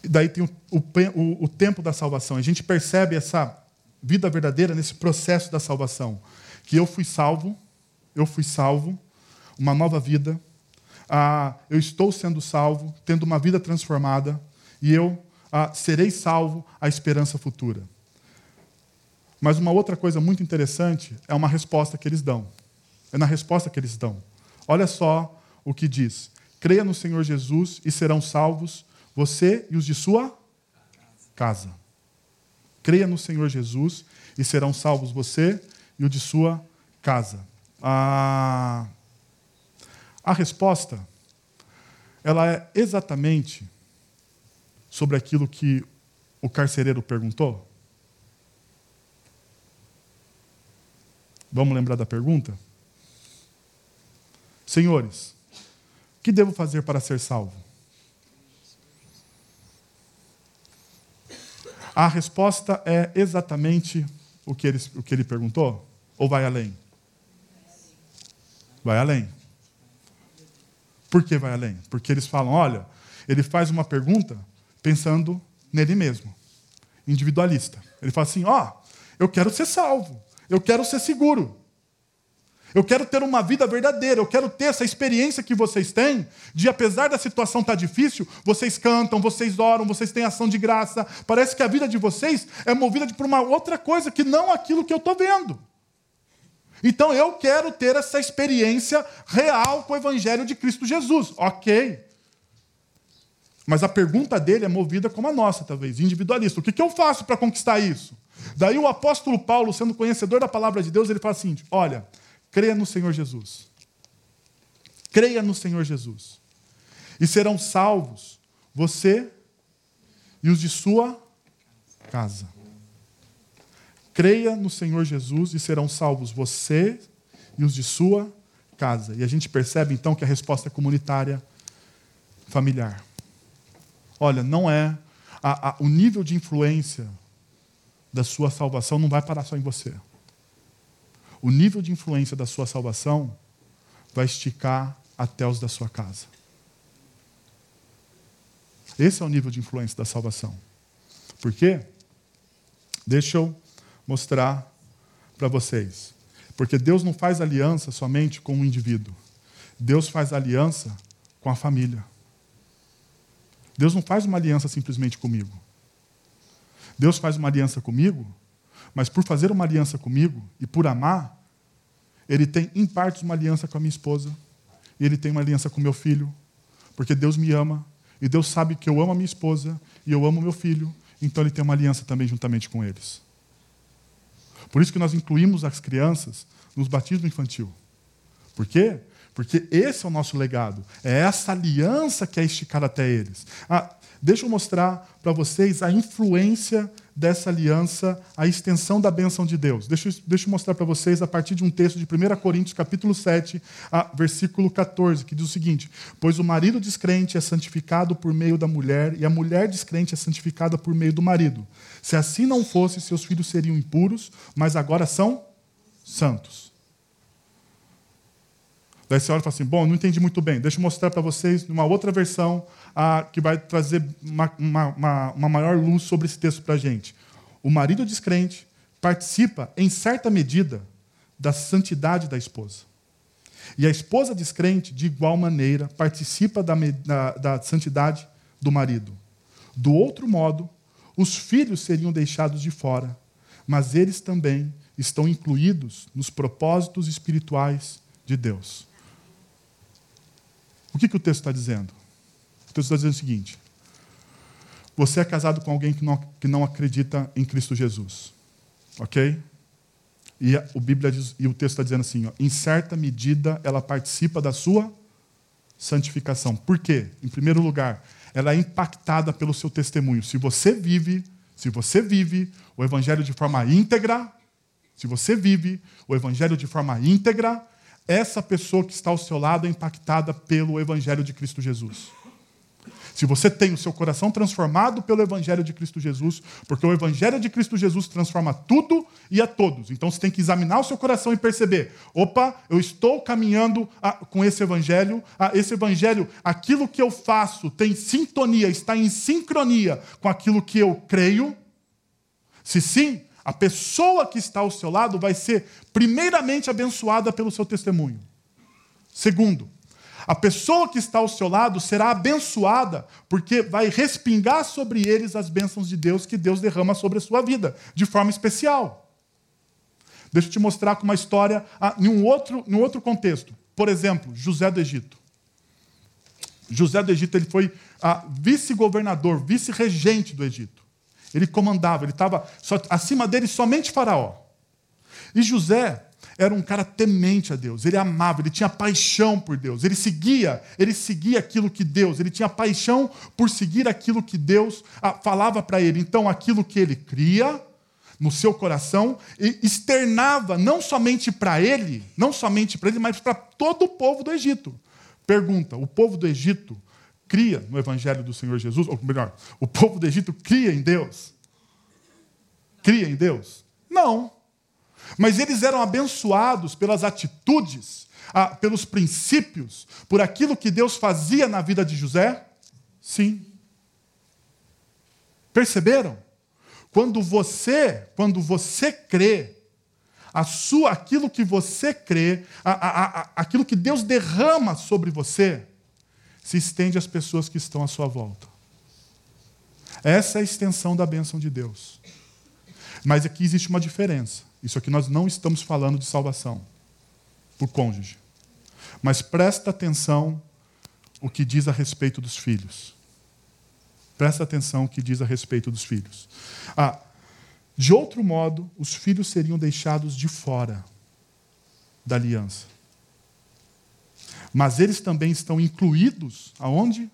Daí tem o, o, o tempo da salvação. A gente percebe essa vida verdadeira nesse processo da salvação. Que eu fui salvo, eu fui salvo, uma nova vida. Ah, eu estou sendo salvo, tendo uma vida transformada, e eu ah, serei salvo à esperança futura. Mas uma outra coisa muito interessante é uma resposta que eles dão. É na resposta que eles dão. Olha só o que diz: Creia no Senhor Jesus e serão salvos você e os de sua casa. Creia no Senhor Jesus e serão salvos você e o de sua casa. A, a resposta ela é exatamente sobre aquilo que o carcereiro perguntou? Vamos lembrar da pergunta? Senhores, que devo fazer para ser salvo? A resposta é exatamente o que ele, o que ele perguntou? Ou vai além? Vai além. Por que vai além? Porque eles falam: olha, ele faz uma pergunta pensando nele mesmo, individualista. Ele fala assim: ó, oh, eu quero ser salvo, eu quero ser seguro. Eu quero ter uma vida verdadeira, eu quero ter essa experiência que vocês têm, de apesar da situação estar tá difícil, vocês cantam, vocês oram, vocês têm ação de graça. Parece que a vida de vocês é movida por uma outra coisa que não aquilo que eu estou vendo. Então eu quero ter essa experiência real com o Evangelho de Cristo Jesus. Ok. Mas a pergunta dele é movida como a nossa, talvez, individualista. O que, que eu faço para conquistar isso? Daí o apóstolo Paulo, sendo conhecedor da palavra de Deus, ele fala assim: olha, Creia no Senhor Jesus. Creia no Senhor Jesus. E serão salvos você e os de sua casa. Creia no Senhor Jesus e serão salvos você e os de sua casa. E a gente percebe então que a resposta é comunitária, familiar. Olha, não é. A, a, o nível de influência da sua salvação não vai parar só em você o nível de influência da sua salvação vai esticar até os da sua casa. Esse é o nível de influência da salvação. Por quê? Deixa eu mostrar para vocês. Porque Deus não faz aliança somente com um indivíduo. Deus faz aliança com a família. Deus não faz uma aliança simplesmente comigo. Deus faz uma aliança comigo mas por fazer uma aliança comigo e por amar, ele tem em partes uma aliança com a minha esposa, e ele tem uma aliança com meu filho, porque Deus me ama, e Deus sabe que eu amo a minha esposa e eu amo meu filho, então ele tem uma aliança também juntamente com eles. Por isso que nós incluímos as crianças nos batismos infantil. Por quê? Porque esse é o nosso legado. É essa aliança que é esticada até eles. Ah, deixa eu mostrar para vocês a influência dessa aliança, a extensão da bênção de Deus. Deixa, eu, deixa eu mostrar para vocês a partir de um texto de 1 Coríntios, capítulo 7, a, versículo 14, que diz o seguinte: Pois o marido descrente é santificado por meio da mulher, e a mulher descrente é santificada por meio do marido. Se assim não fosse, seus filhos seriam impuros, mas agora são santos. Daí você olha e fala assim: bom, não entendi muito bem, deixa eu mostrar para vocês numa outra versão ah, que vai trazer uma, uma, uma maior luz sobre esse texto para a gente. O marido descrente participa, em certa medida, da santidade da esposa. E a esposa descrente, de igual maneira, participa da, da, da santidade do marido. Do outro modo, os filhos seriam deixados de fora, mas eles também estão incluídos nos propósitos espirituais de Deus. O que, que o texto está dizendo? O texto está dizendo o seguinte: você é casado com alguém que não, que não acredita em Cristo Jesus. Ok? E a, o Bíblia diz, e o texto está dizendo assim: ó, em certa medida ela participa da sua santificação. Por quê? Em primeiro lugar, ela é impactada pelo seu testemunho. Se você vive, se você vive o evangelho de forma íntegra, se você vive o evangelho de forma íntegra, essa pessoa que está ao seu lado é impactada pelo Evangelho de Cristo Jesus. Se você tem o seu coração transformado pelo Evangelho de Cristo Jesus, porque o Evangelho de Cristo Jesus transforma tudo e a todos. Então você tem que examinar o seu coração e perceber: opa, eu estou caminhando ah, com esse Evangelho, ah, esse Evangelho, aquilo que eu faço tem sintonia, está em sincronia com aquilo que eu creio. Se sim, a pessoa que está ao seu lado vai ser, primeiramente, abençoada pelo seu testemunho. Segundo, a pessoa que está ao seu lado será abençoada, porque vai respingar sobre eles as bênçãos de Deus que Deus derrama sobre a sua vida, de forma especial. Deixa eu te mostrar com uma história ah, em um outro, em um outro contexto. Por exemplo, José do Egito. José do Egito ele foi ah, vice-governador, vice-regente do Egito. Ele comandava, ele estava acima dele somente Faraó. E José era um cara temente a Deus, ele amava, ele tinha paixão por Deus, ele seguia, ele seguia aquilo que Deus, ele tinha paixão por seguir aquilo que Deus ah, falava para ele. Então, aquilo que ele cria no seu coração, externava não somente para ele, não somente para ele, mas para todo o povo do Egito. Pergunta: o povo do Egito cria no Evangelho do Senhor Jesus, ou melhor, o povo do Egito cria em Deus? Cria em Deus? Não. Mas eles eram abençoados pelas atitudes, ah, pelos princípios, por aquilo que Deus fazia na vida de José? Sim. Perceberam? Quando você, quando você crê, a sua, aquilo que você crê, a, a, a, aquilo que Deus derrama sobre você, se estende às pessoas que estão à sua volta. Essa é a extensão da bênção de Deus. Mas aqui existe uma diferença. Isso aqui nós não estamos falando de salvação por cônjuge. Mas presta atenção o que diz a respeito dos filhos. Presta atenção o que diz a respeito dos filhos. Ah, de outro modo, os filhos seriam deixados de fora da aliança. Mas eles também estão incluídos aonde?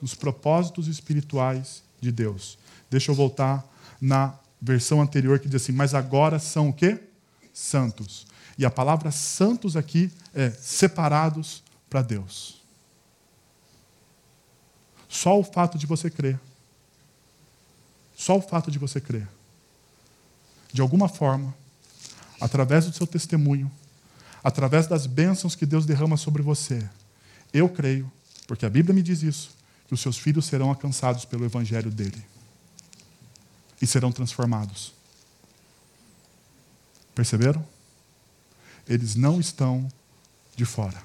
Nos propósitos espirituais de Deus. Deixa eu voltar na versão anterior que diz assim: "Mas agora são o quê? Santos". E a palavra santos aqui é separados para Deus. Só o fato de você crer. Só o fato de você crer. De alguma forma, através do seu testemunho, através das bênçãos que Deus derrama sobre você, eu creio, porque a Bíblia me diz isso, que os seus filhos serão alcançados pelo evangelho dele e serão transformados. Perceberam? Eles não estão de fora.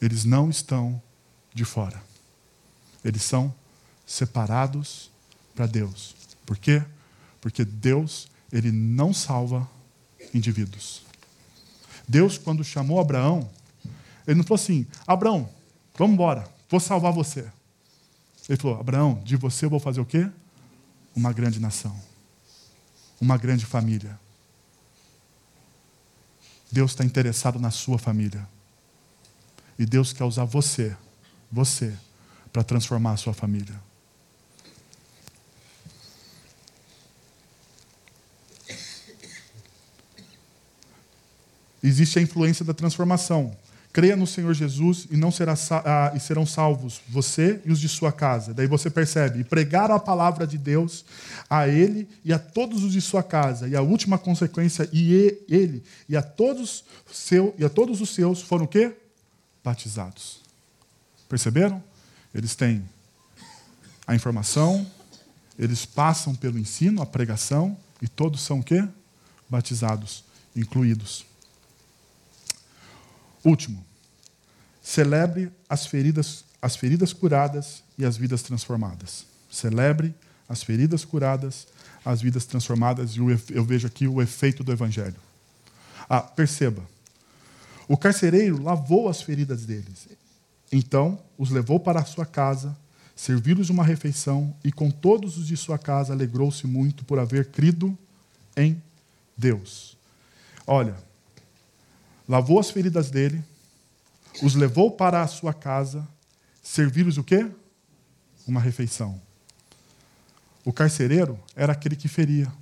Eles não estão de fora. Eles são separados para Deus. Por quê? Porque Deus, ele não salva indivíduos. Deus, quando chamou Abraão, ele não falou assim: Abraão, vamos embora, vou salvar você. Ele falou: Abraão, de você eu vou fazer o quê? uma grande nação, uma grande família. Deus está interessado na sua família. E Deus quer usar você, você, para transformar a sua família. Existe a influência da transformação. Creia no Senhor Jesus e não será ah, e serão salvos você e os de sua casa. Daí você percebe, e pregar a palavra de Deus a ele e a todos os de sua casa. E a última consequência e ele e a todos seu e a todos os seus foram o quê? Batizados. Perceberam? Eles têm a informação, eles passam pelo ensino, a pregação e todos são o quê? Batizados, incluídos. Último, celebre as feridas, as feridas curadas e as vidas transformadas. Celebre as feridas curadas, as vidas transformadas, e eu vejo aqui o efeito do Evangelho. Ah, perceba, o carcereiro lavou as feridas deles. Então, os levou para a sua casa, serviu-lhes uma refeição, e com todos os de sua casa alegrou-se muito por haver crido em Deus. Olha, lavou as feridas dele, os levou para a sua casa, serviu-lhes o quê? Uma refeição. O carcereiro era aquele que feria.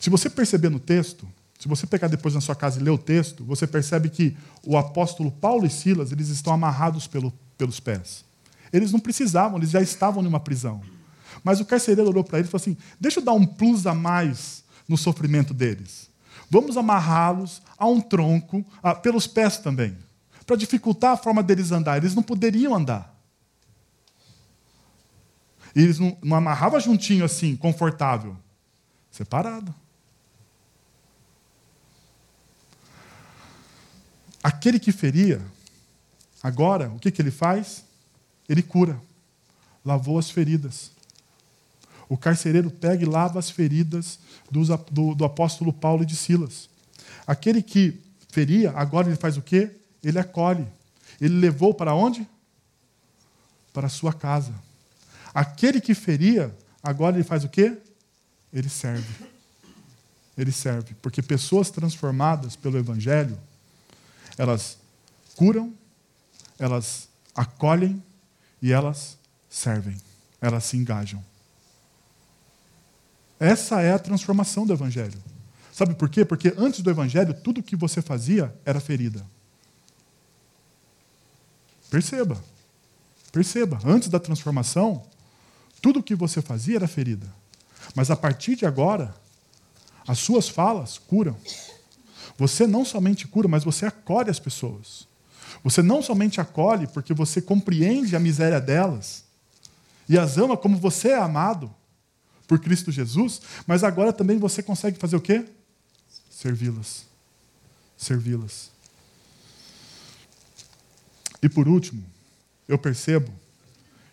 Se você perceber no texto, se você pegar depois na sua casa e ler o texto, você percebe que o apóstolo Paulo e Silas eles estão amarrados pelo, pelos pés. Eles não precisavam, eles já estavam numa prisão. Mas o carcereiro olhou para ele e falou assim: Deixa eu dar um plus a mais no sofrimento deles. Vamos amarrá-los a um tronco, a, pelos pés também, para dificultar a forma deles andar. Eles não poderiam andar. E eles não, não amarravam juntinho assim, confortável. Separado. Aquele que feria, agora, o que, que ele faz? Ele cura. Lavou as feridas. O carcereiro pega e lava as feridas do, do, do apóstolo Paulo e de Silas. Aquele que feria, agora ele faz o quê? Ele acolhe. Ele levou para onde? Para a sua casa. Aquele que feria, agora ele faz o quê? Ele serve. Ele serve. Porque pessoas transformadas pelo Evangelho, elas curam, elas acolhem e elas servem. Elas se engajam. Essa é a transformação do Evangelho. Sabe por quê? Porque antes do Evangelho, tudo que você fazia era ferida. Perceba. Perceba. Antes da transformação, tudo o que você fazia era ferida. Mas a partir de agora, as suas falas curam. Você não somente cura, mas você acolhe as pessoas. Você não somente acolhe porque você compreende a miséria delas e as ama como você é amado por Cristo Jesus, mas agora também você consegue fazer o quê? Servi-las. Servi-las. E por último, eu percebo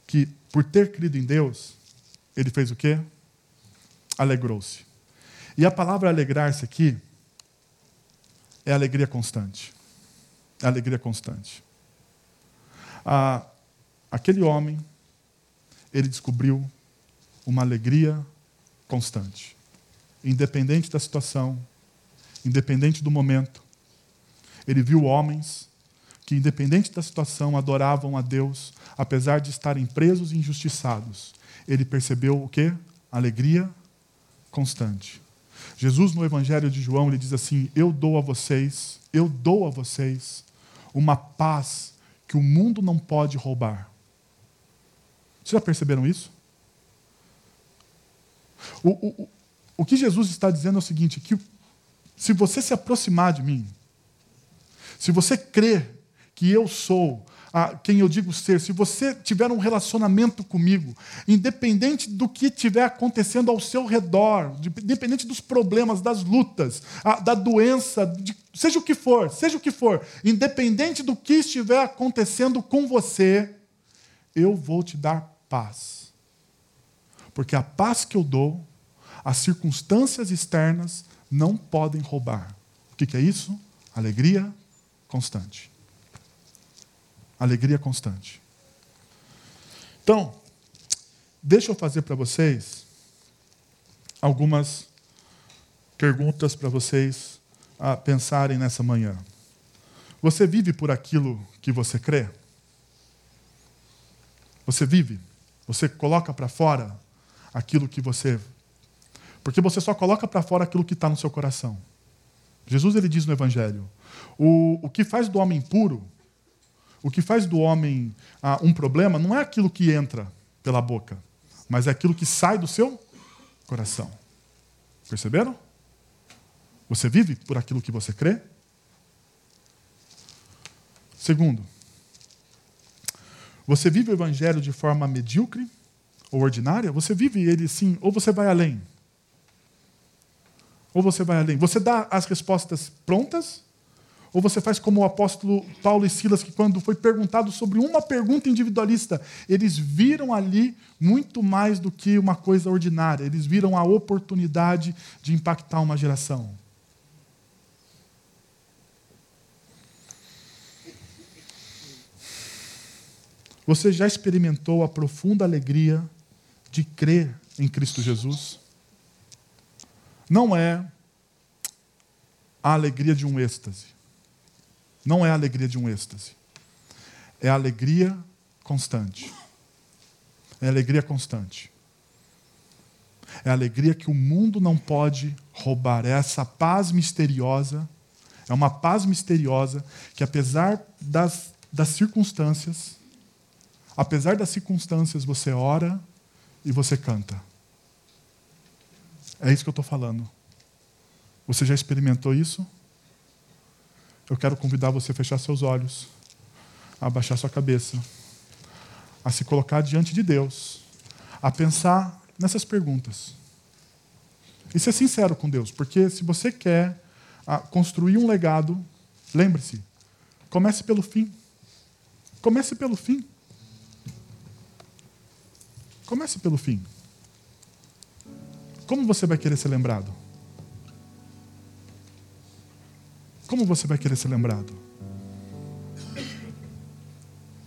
que por ter crido em Deus, ele fez o quê? Alegrou-se. E a palavra alegrar-se aqui é alegria constante. É alegria constante. Ah, aquele homem, ele descobriu uma alegria constante. Independente da situação, independente do momento. Ele viu homens que, independente da situação, adoravam a Deus, apesar de estarem presos e injustiçados. Ele percebeu o quê? Alegria constante. Jesus, no Evangelho de João, ele diz assim: Eu dou a vocês, eu dou a vocês uma paz que o mundo não pode roubar. Vocês já perceberam isso? O, o, o que Jesus está dizendo é o seguinte: que se você se aproximar de mim, se você crer que eu sou a quem eu digo ser, se você tiver um relacionamento comigo, independente do que estiver acontecendo ao seu redor, independente dos problemas, das lutas, a, da doença, de, seja o que for, seja o que for, independente do que estiver acontecendo com você, eu vou te dar paz. Porque a paz que eu dou, as circunstâncias externas não podem roubar. O que é isso? Alegria constante alegria constante. Então, deixa eu fazer para vocês algumas perguntas para vocês a pensarem nessa manhã. Você vive por aquilo que você crê? Você vive? Você coloca para fora aquilo que você. Porque você só coloca para fora aquilo que está no seu coração. Jesus ele diz no Evangelho: o, o que faz do homem puro o que faz do homem ah, um problema não é aquilo que entra pela boca, mas é aquilo que sai do seu coração. Perceberam? Você vive por aquilo que você crê? Segundo, você vive o evangelho de forma medíocre ou ordinária? Você vive ele sim, ou você vai além? Ou você vai além? Você dá as respostas prontas ou você faz como o apóstolo Paulo e Silas, que quando foi perguntado sobre uma pergunta individualista, eles viram ali muito mais do que uma coisa ordinária, eles viram a oportunidade de impactar uma geração. Você já experimentou a profunda alegria de crer em Cristo Jesus? Não é a alegria de um êxtase não é a alegria de um êxtase. É a alegria constante. É a alegria constante. É a alegria que o mundo não pode roubar. É essa paz misteriosa. É uma paz misteriosa que, apesar das, das circunstâncias, Apesar das circunstâncias, você ora e você canta. É isso que eu estou falando. Você já experimentou isso? Eu quero convidar você a fechar seus olhos, a abaixar sua cabeça, a se colocar diante de Deus, a pensar nessas perguntas. E ser sincero com Deus, porque se você quer ah, construir um legado, lembre-se, comece pelo fim. Comece pelo fim. Comece pelo fim. Como você vai querer ser lembrado? Como você vai querer ser lembrado?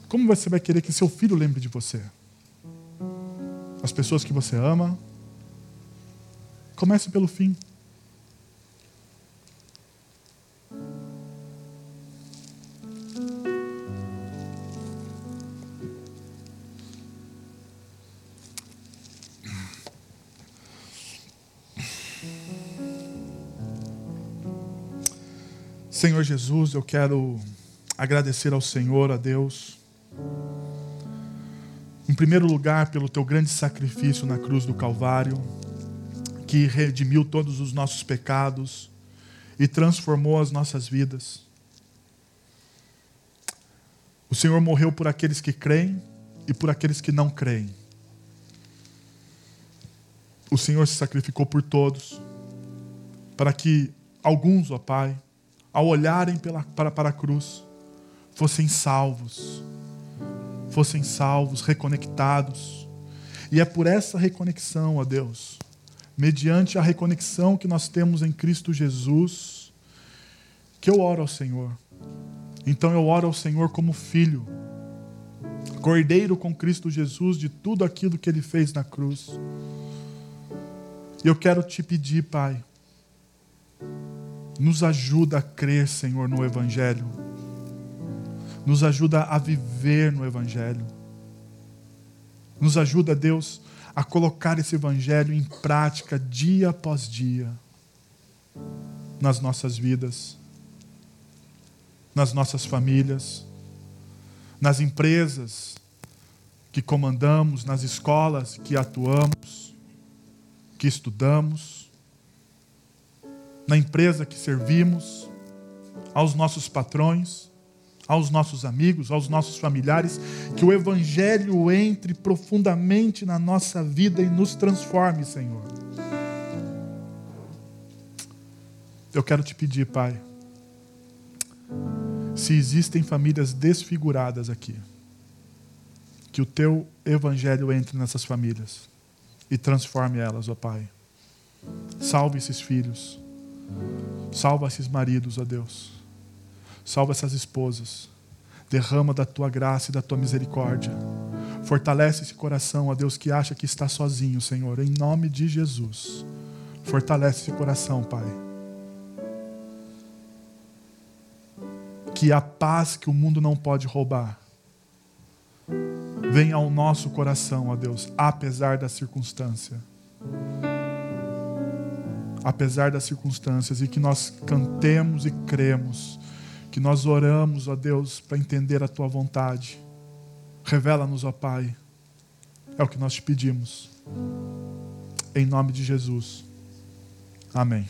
Como você vai querer que seu filho lembre de você? As pessoas que você ama? Comece pelo fim. Senhor Jesus, eu quero agradecer ao Senhor, a Deus, em primeiro lugar, pelo teu grande sacrifício na cruz do Calvário, que redimiu todos os nossos pecados e transformou as nossas vidas. O Senhor morreu por aqueles que creem e por aqueles que não creem. O Senhor se sacrificou por todos, para que alguns, ó Pai, ao olharem pela, para, para a cruz, fossem salvos, fossem salvos, reconectados. E é por essa reconexão, ó Deus, mediante a reconexão que nós temos em Cristo Jesus, que eu oro ao Senhor. Então eu oro ao Senhor como filho, cordeiro com Cristo Jesus de tudo aquilo que ele fez na cruz. E eu quero te pedir, Pai, nos ajuda a crer, Senhor, no Evangelho. Nos ajuda a viver no Evangelho. Nos ajuda, Deus, a colocar esse Evangelho em prática dia após dia nas nossas vidas, nas nossas famílias, nas empresas que comandamos, nas escolas que atuamos, que estudamos na empresa que servimos, aos nossos patrões, aos nossos amigos, aos nossos familiares, que o Evangelho entre profundamente na nossa vida e nos transforme, Senhor. Eu quero te pedir, Pai, se existem famílias desfiguradas aqui, que o teu Evangelho entre nessas famílias e transforme elas, ó Pai. Salve esses filhos Salva esses maridos, ó Deus. Salva essas esposas. Derrama da tua graça e da tua misericórdia. Fortalece esse coração, ó Deus, que acha que está sozinho, Senhor, em nome de Jesus. Fortalece esse coração, Pai. Que a paz que o mundo não pode roubar venha ao nosso coração, ó Deus, apesar da circunstância apesar das circunstâncias, e que nós cantemos e cremos, que nós oramos, ó Deus, para entender a tua vontade. Revela-nos, ó Pai. É o que nós te pedimos. Em nome de Jesus. Amém.